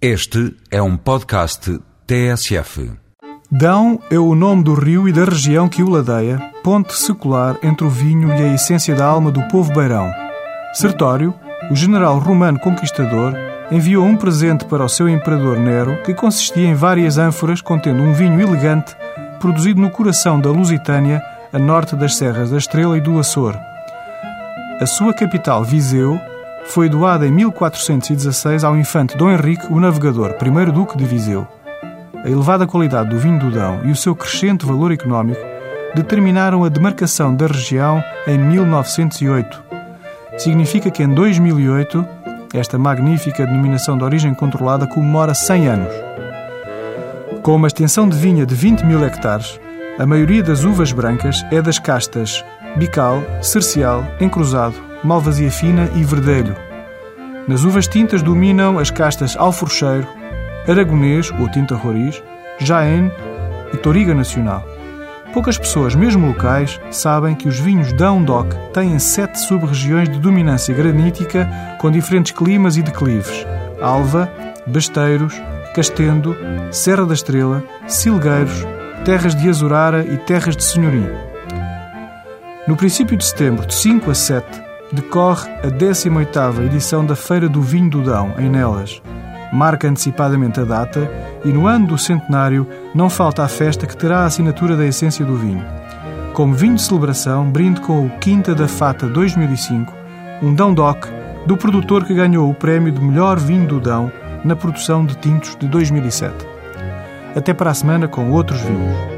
Este é um podcast TSF. Dão é o nome do rio e da região que o ladeia, ponte secular entre o vinho e a essência da alma do povo beirão. Sertório, o general romano conquistador, enviou um presente para o seu imperador Nero que consistia em várias ânforas contendo um vinho elegante produzido no coração da Lusitânia, a norte das Serras da Estrela e do Açor. A sua capital, Viseu, foi doada em 1416 ao infante Dom Henrique, o Navegador, primeiro duque de Viseu. A elevada qualidade do vinho do Dão e o seu crescente valor económico determinaram a demarcação da região em 1908. Significa que em 2008 esta magnífica denominação de origem controlada comemora 100 anos. Com uma extensão de vinha de 20 mil hectares, a maioria das uvas brancas é das castas Bical, Cercial, Encruzado, Malvasia Fina e Verdelho. Nas uvas tintas dominam as castas Alforcheiro, Aragonês ou Tinta Roriz, Jaén e Toriga Nacional. Poucas pessoas, mesmo locais, sabem que os vinhos Dão Doc têm sete sub-regiões de dominância granítica com diferentes climas e declives: Alva, Besteiros, Castendo, Serra da Estrela, Silgueiros, Terras de Azurara e Terras de Senhorim. No princípio de setembro, de 5 a 7, decorre a 18ª edição da Feira do Vinho do Dão, em Nelas. Marca antecipadamente a data e no ano do centenário não falta a festa que terá a assinatura da essência do vinho. Como vinho de celebração, brinde com o Quinta da Fata 2005, um Dão Doc do produtor que ganhou o prémio de melhor vinho do Dão na produção de tintos de 2007. Até para a semana com outros vinhos.